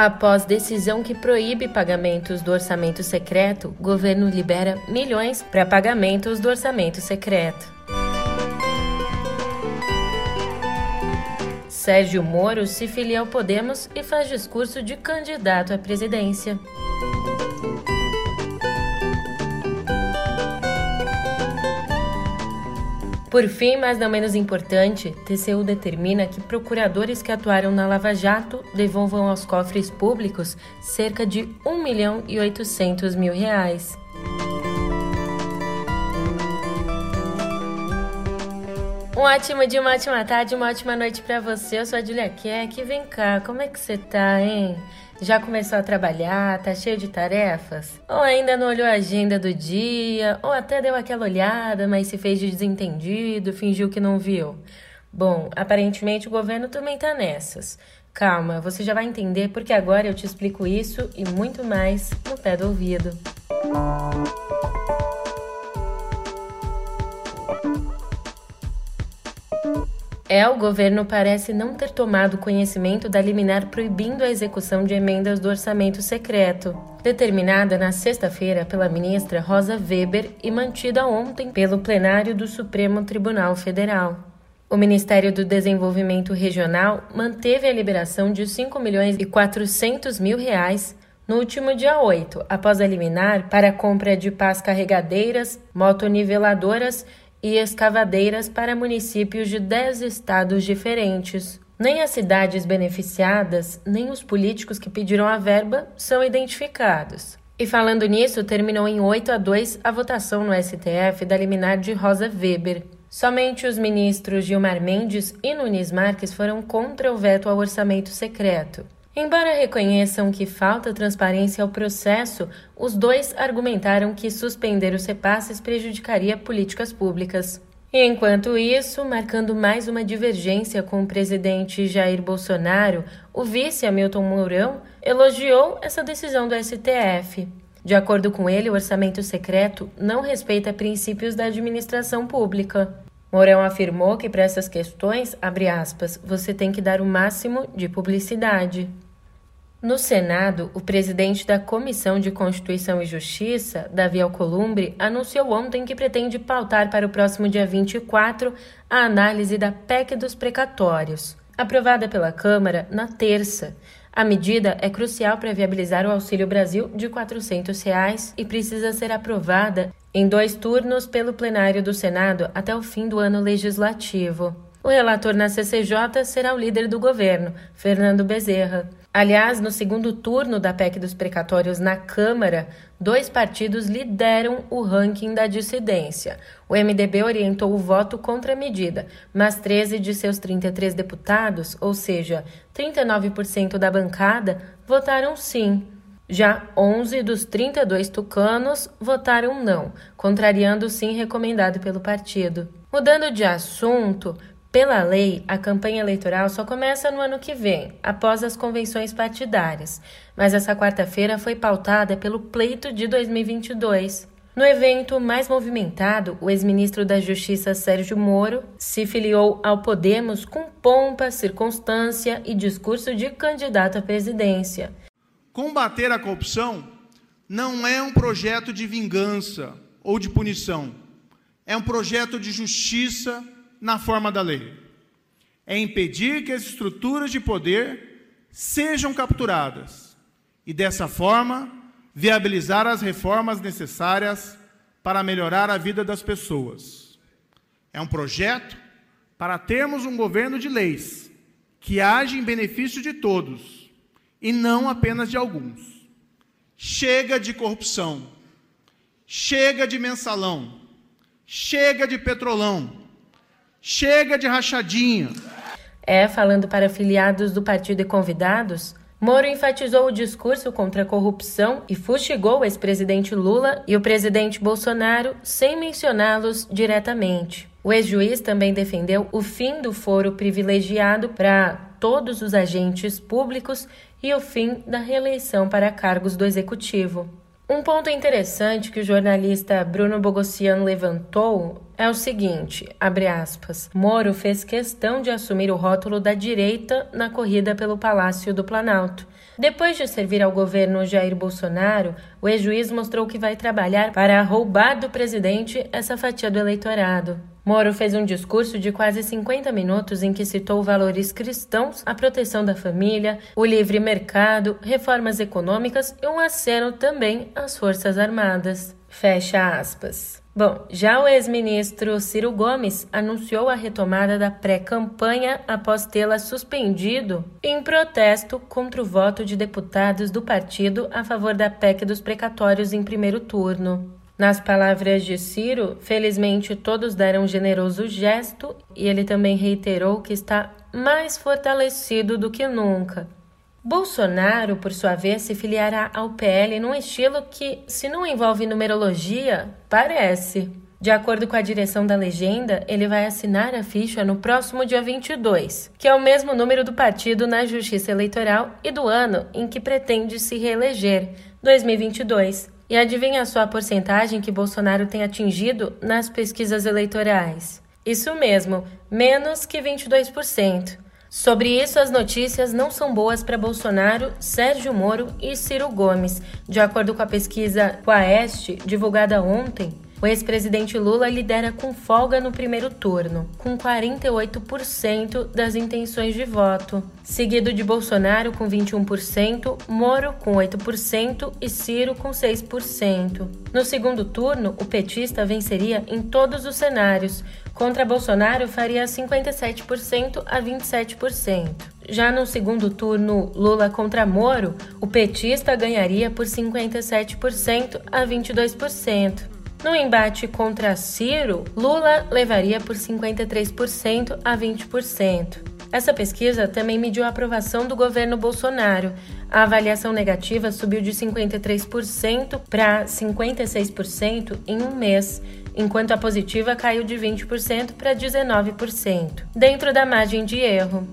Após decisão que proíbe pagamentos do orçamento secreto, governo libera milhões para pagamentos do orçamento secreto. Sérgio Moro se filia ao Podemos e faz discurso de candidato à presidência. Por fim, mas não menos importante, TCU determina que procuradores que atuaram na Lava Jato devolvam aos cofres públicos cerca de 1 milhão e 800 mil reais. Um ótimo dia, uma ótima tarde, uma ótima noite para você. Eu sou a Julia Keck. Vem cá, como é que você tá, hein? Já começou a trabalhar? Tá cheio de tarefas? Ou ainda não olhou a agenda do dia? Ou até deu aquela olhada, mas se fez de desentendido, fingiu que não viu? Bom, aparentemente o governo também tá nessas. Calma, você já vai entender porque agora eu te explico isso e muito mais no pé do ouvido. Música É, o governo parece não ter tomado conhecimento da liminar proibindo a execução de emendas do orçamento secreto, determinada na sexta-feira pela ministra Rosa Weber e mantida ontem pelo plenário do Supremo Tribunal Federal. O Ministério do Desenvolvimento Regional manteve a liberação de 5 milhões e 400 mil reais no último dia 8, após a liminar para a compra de pás carregadeiras, motoniveladoras e escavadeiras para municípios de 10 estados diferentes. Nem as cidades beneficiadas, nem os políticos que pediram a verba são identificados. E falando nisso, terminou em 8 a 2 a votação no STF da liminar de Rosa Weber. Somente os ministros Gilmar Mendes e Nunes Marques foram contra o veto ao orçamento secreto. Embora reconheçam que falta transparência ao processo, os dois argumentaram que suspender os repasses prejudicaria políticas públicas. Enquanto isso, marcando mais uma divergência com o presidente Jair Bolsonaro, o vice Hamilton Mourão elogiou essa decisão do STF. De acordo com ele, o orçamento secreto não respeita princípios da administração pública. Mourão afirmou que para essas questões, aspas, você tem que dar o máximo de publicidade. No Senado, o presidente da Comissão de Constituição e Justiça, Davi Alcolumbre, anunciou ontem que pretende pautar para o próximo dia 24 a análise da PEC dos precatórios, aprovada pela Câmara na terça. A medida é crucial para viabilizar o Auxílio Brasil de 400 reais e precisa ser aprovada em dois turnos pelo plenário do Senado até o fim do ano legislativo. O relator na CCJ será o líder do governo, Fernando Bezerra. Aliás, no segundo turno da PEC dos precatórios na Câmara, dois partidos lideram o ranking da dissidência. O MDB orientou o voto contra a medida, mas 13 de seus 33 deputados, ou seja, 39% da bancada, votaram sim. Já 11 dos 32 tucanos votaram não, contrariando o sim recomendado pelo partido. Mudando de assunto, pela lei, a campanha eleitoral só começa no ano que vem, após as convenções partidárias, mas essa quarta-feira foi pautada pelo pleito de 2022. No evento mais movimentado, o ex-ministro da Justiça Sérgio Moro se filiou ao Podemos com pompa, circunstância e discurso de candidato à presidência. Combater a corrupção não é um projeto de vingança ou de punição, é um projeto de justiça na forma da lei. É impedir que as estruturas de poder sejam capturadas e, dessa forma, viabilizar as reformas necessárias para melhorar a vida das pessoas. É um projeto para termos um governo de leis que age em benefício de todos e não apenas de alguns. Chega de corrupção, chega de mensalão, chega de petrolão Chega de rachadinha. É, falando para afiliados do partido e convidados, Moro enfatizou o discurso contra a corrupção e fustigou o ex-presidente Lula e o presidente Bolsonaro sem mencioná-los diretamente. O ex-juiz também defendeu o fim do foro privilegiado para todos os agentes públicos e o fim da reeleição para cargos do executivo. Um ponto interessante que o jornalista Bruno Bogossian levantou é o seguinte, abre aspas, Moro fez questão de assumir o rótulo da direita na corrida pelo Palácio do Planalto, Depois de servir ao governo Jair Bolsonaro, o ex-juiz mostrou que vai trabalhar para roubar do presidente essa fatia do eleitorado. Moro fez um discurso de quase 50 minutos em que citou valores cristãos, a proteção da família, o livre mercado, reformas econômicas e um aceno também às Forças Armadas. Fecha aspas. Bom, já o ex-ministro Ciro Gomes anunciou a retomada da pré-campanha após tê-la suspendido em protesto contra o voto de deputados do partido a favor da PEC dos precatórios em primeiro turno. Nas palavras de Ciro, felizmente todos deram um generoso gesto e ele também reiterou que está mais fortalecido do que nunca. Bolsonaro, por sua vez, se filiará ao PL num estilo que, se não envolve numerologia, parece. De acordo com a direção da legenda, ele vai assinar a ficha no próximo dia 22, que é o mesmo número do partido na Justiça Eleitoral e do ano em que pretende se reeleger, 2022. E adivinha só a porcentagem que Bolsonaro tem atingido nas pesquisas eleitorais? Isso mesmo, menos que 22%. Sobre isso, as notícias não são boas para Bolsonaro, Sérgio Moro e Ciro Gomes. De acordo com a pesquisa Quaest, divulgada ontem, o ex-presidente Lula lidera com folga no primeiro turno, com 48% das intenções de voto, seguido de Bolsonaro com 21%, Moro com 8% e Ciro com 6%. No segundo turno, o petista venceria em todos os cenários. Contra Bolsonaro, faria 57% a 27%. Já no segundo turno, Lula contra Moro, o petista ganharia por 57% a 22%. No embate contra Ciro, Lula levaria por 53% a 20%. Essa pesquisa também mediu a aprovação do governo Bolsonaro. A avaliação negativa subiu de 53% para 56% em um mês, enquanto a positiva caiu de 20% para 19%, dentro da margem de erro.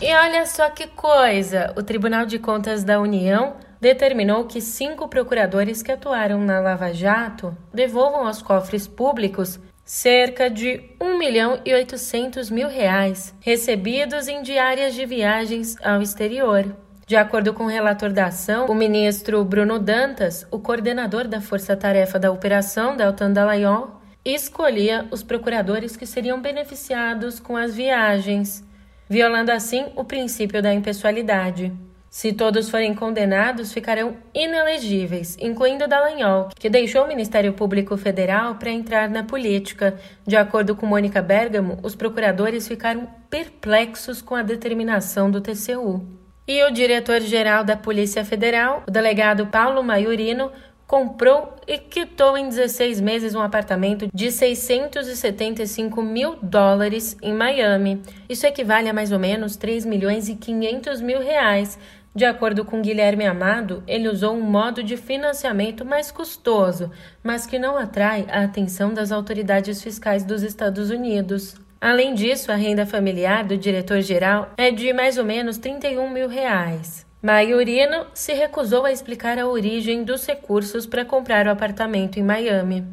E olha só que coisa! O Tribunal de Contas da União determinou que cinco procuradores que atuaram na Lava Jato devolvam aos cofres públicos cerca de 1 milhão e 800 mil reais recebidos em diárias de viagens ao exterior. De acordo com o relator da ação, o ministro Bruno Dantas, o coordenador da força-tarefa da operação, Deltan Dallagnol, escolhia os procuradores que seriam beneficiados com as viagens, violando assim o princípio da impessoalidade. Se todos forem condenados, ficarão inelegíveis, incluindo Dallagnol, que deixou o Ministério Público Federal para entrar na política. De acordo com Mônica Bergamo, os procuradores ficaram perplexos com a determinação do TCU. E o diretor-geral da Polícia Federal, o delegado Paulo Maiorino, comprou e quitou em 16 meses um apartamento de 675 mil dólares em Miami. Isso equivale a mais ou menos 3 milhões e 500 mil reais, de acordo com Guilherme Amado, ele usou um modo de financiamento mais custoso, mas que não atrai a atenção das autoridades fiscais dos Estados Unidos. Além disso, a renda familiar do diretor-geral é de mais ou menos 31 mil reais. Maiorino se recusou a explicar a origem dos recursos para comprar o apartamento em Miami.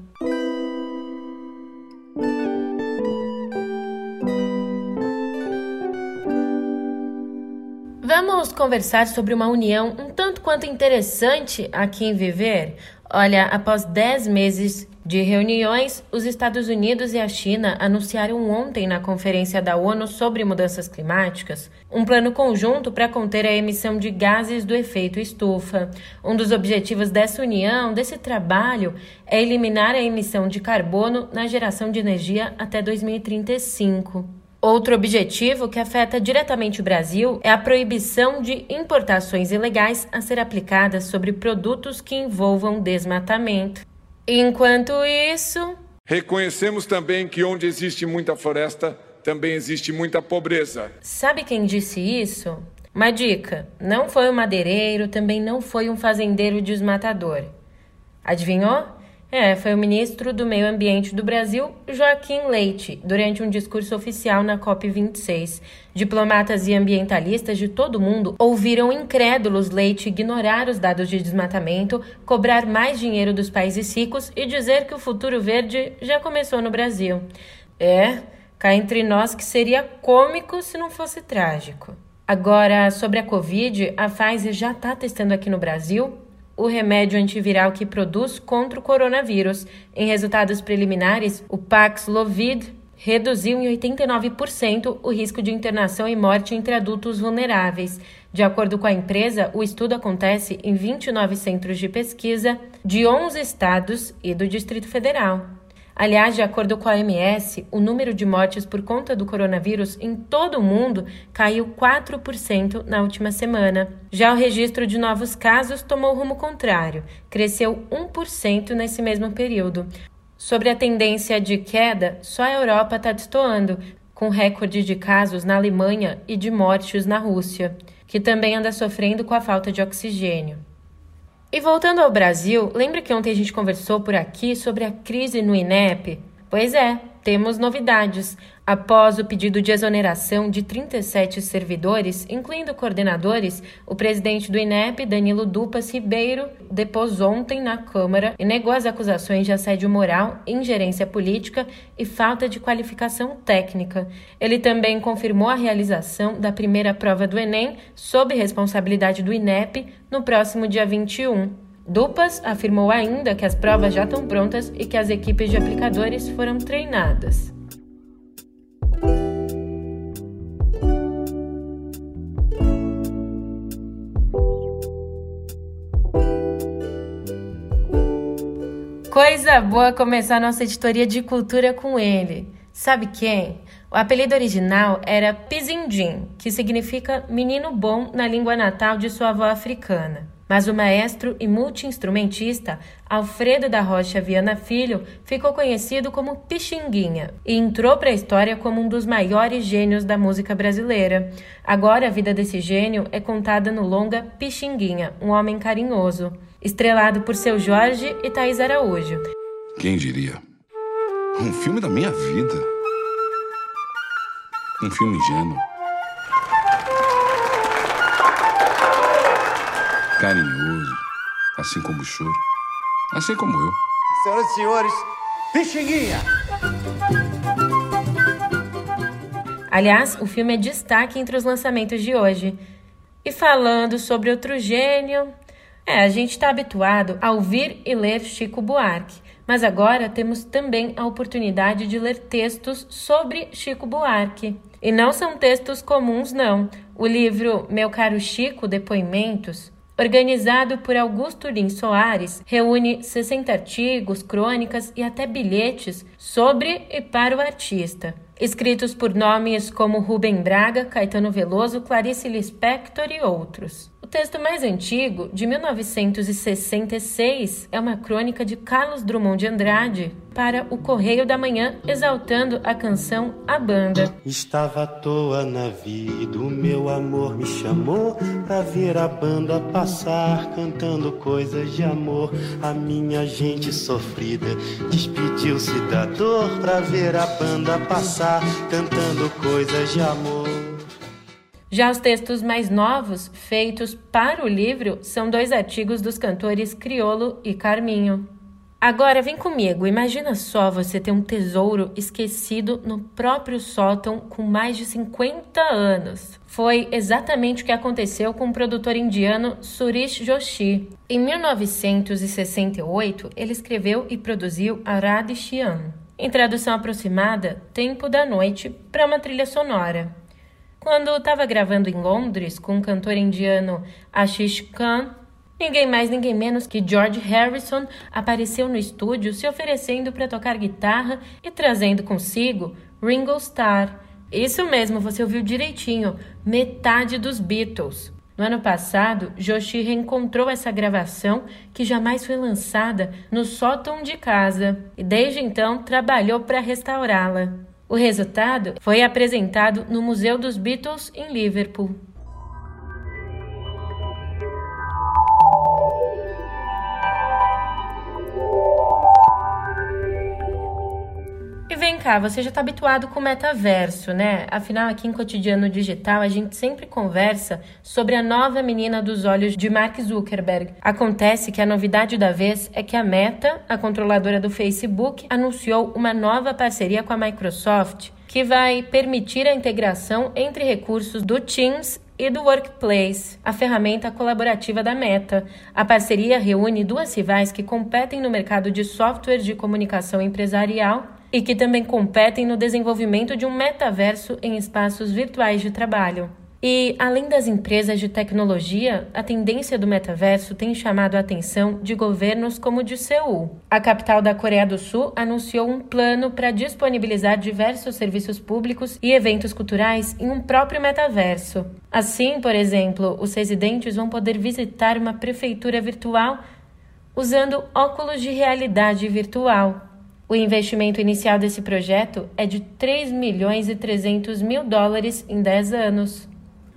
Vamos conversar sobre uma união um tanto quanto interessante aqui em Viver? Olha, após 10 meses de reuniões, os Estados Unidos e a China anunciaram ontem na Conferência da ONU sobre Mudanças Climáticas um plano conjunto para conter a emissão de gases do efeito estufa. Um dos objetivos dessa união, desse trabalho, é eliminar a emissão de carbono na geração de energia até 2035. Outro objetivo que afeta diretamente o Brasil é a proibição de importações ilegais a ser aplicadas sobre produtos que envolvam desmatamento. Enquanto isso. Reconhecemos também que onde existe muita floresta, também existe muita pobreza. Sabe quem disse isso? Uma dica: não foi um madeireiro, também não foi um fazendeiro desmatador. Adivinhou? É, foi o ministro do Meio Ambiente do Brasil, Joaquim Leite, durante um discurso oficial na COP26. Diplomatas e ambientalistas de todo o mundo ouviram incrédulos Leite ignorar os dados de desmatamento, cobrar mais dinheiro dos países ricos e dizer que o futuro verde já começou no Brasil. É, Cá entre nós que seria cômico se não fosse trágico. Agora, sobre a Covid, a Pfizer já está testando aqui no Brasil o remédio antiviral que produz contra o coronavírus. Em resultados preliminares, o Paxlovid reduziu em 89% o risco de internação e morte entre adultos vulneráveis. De acordo com a empresa, o estudo acontece em 29 centros de pesquisa de 11 estados e do Distrito Federal. Aliás, de acordo com a OMS, o número de mortes por conta do coronavírus em todo o mundo caiu 4% na última semana. Já o registro de novos casos tomou rumo contrário, cresceu 1% nesse mesmo período. Sobre a tendência de queda, só a Europa está destoando, com recorde de casos na Alemanha e de mortes na Rússia, que também anda sofrendo com a falta de oxigênio. E voltando ao Brasil, lembra que ontem a gente conversou por aqui sobre a crise no INEP? Pois é, temos novidades. Após o pedido de exoneração de 37 servidores, incluindo coordenadores, o presidente do INEP, Danilo Dupas Ribeiro, depôs ontem na Câmara e negou as acusações de assédio moral, ingerência política e falta de qualificação técnica. Ele também confirmou a realização da primeira prova do Enem, sob responsabilidade do INEP, no próximo dia 21. Dupas afirmou ainda que as provas já estão prontas e que as equipes de aplicadores foram treinadas. Coisa boa começar nossa editoria de cultura com ele. Sabe quem? O apelido original era Pizindim, que significa menino bom na língua natal de sua avó africana. Mas o maestro e multiinstrumentista Alfredo da Rocha Viana Filho ficou conhecido como Pixinguinha e entrou para a história como um dos maiores gênios da música brasileira. Agora a vida desse gênio é contada no longa Pixinguinha, um homem carinhoso estrelado por seu Jorge e Thaís Araújo. Quem diria? Um filme da minha vida. Um filme ingênuo. Carinhoso, assim como o choro, assim como eu. Senhoras e senhores, Pixinguinha! Aliás, o filme é destaque entre os lançamentos de hoje. E falando sobre outro gênio, é, a gente está habituado a ouvir e ler Chico Buarque, mas agora temos também a oportunidade de ler textos sobre Chico Buarque. E não são textos comuns, não. O livro Meu Caro Chico Depoimentos, organizado por Augusto Lins Soares, reúne 60 artigos, crônicas e até bilhetes sobre e para o artista. Escritos por nomes como Rubem Braga, Caetano Veloso, Clarice Lispector e outros texto mais antigo, de 1966, é uma crônica de Carlos Drummond de Andrade para o Correio da Manhã, exaltando a canção A Banda. Estava à toa na vida, o meu amor me chamou pra ver a banda passar, cantando coisas de amor. A minha gente sofrida despediu-se da dor pra ver a banda passar, cantando coisas de amor. Já os textos mais novos, feitos para o livro, são dois artigos dos cantores Criolo e Carminho. Agora vem comigo, imagina só você ter um tesouro esquecido no próprio sótão com mais de 50 anos. Foi exatamente o que aconteceu com o produtor indiano Surish Joshi. Em 1968, ele escreveu e produziu Arad Shyam, em tradução aproximada, Tempo da Noite, para uma trilha sonora. Quando estava gravando em Londres com o cantor indiano Ashish Khan, ninguém mais, ninguém menos que George Harrison apareceu no estúdio se oferecendo para tocar guitarra e trazendo consigo Ringo Starr. Isso mesmo, você ouviu direitinho, metade dos Beatles. No ano passado, Joshi reencontrou essa gravação que jamais foi lançada no sótão de casa e desde então trabalhou para restaurá-la. O resultado foi apresentado no Museu dos Beatles em Liverpool. Cá, você já está habituado com o metaverso, né? Afinal, aqui em Cotidiano Digital, a gente sempre conversa sobre a nova menina dos olhos de Mark Zuckerberg. Acontece que a novidade da vez é que a Meta, a controladora do Facebook, anunciou uma nova parceria com a Microsoft que vai permitir a integração entre recursos do Teams e do Workplace, a ferramenta colaborativa da Meta. A parceria reúne duas rivais que competem no mercado de software de comunicação empresarial e que também competem no desenvolvimento de um metaverso em espaços virtuais de trabalho. E, além das empresas de tecnologia, a tendência do metaverso tem chamado a atenção de governos como o de Seul. A capital da Coreia do Sul anunciou um plano para disponibilizar diversos serviços públicos e eventos culturais em um próprio metaverso. Assim, por exemplo, os residentes vão poder visitar uma prefeitura virtual usando óculos de realidade virtual. O investimento inicial desse projeto é de 3 milhões e 300 mil dólares em 10 anos.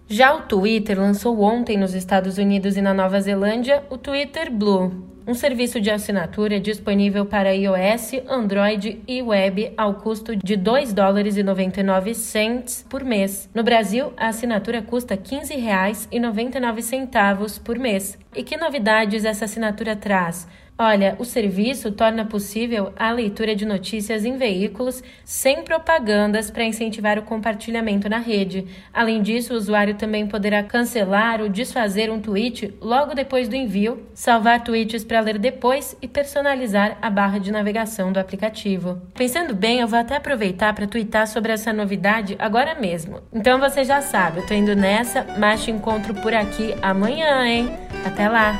Já o Twitter lançou ontem nos Estados Unidos e na Nova Zelândia o Twitter Blue, um serviço de assinatura disponível para iOS, Android e web ao custo de 2 dólares e 99 cents por mês. No Brasil, a assinatura custa R$ 15,99 por mês. E que novidades essa assinatura traz? Olha, o serviço torna possível a leitura de notícias em veículos sem propagandas para incentivar o compartilhamento na rede. Além disso, o usuário também poderá cancelar ou desfazer um tweet logo depois do envio, salvar tweets para ler depois e personalizar a barra de navegação do aplicativo. Pensando bem, eu vou até aproveitar para twittar sobre essa novidade agora mesmo. Então você já sabe, eu tô indo nessa, mas te encontro por aqui amanhã, hein? Até lá!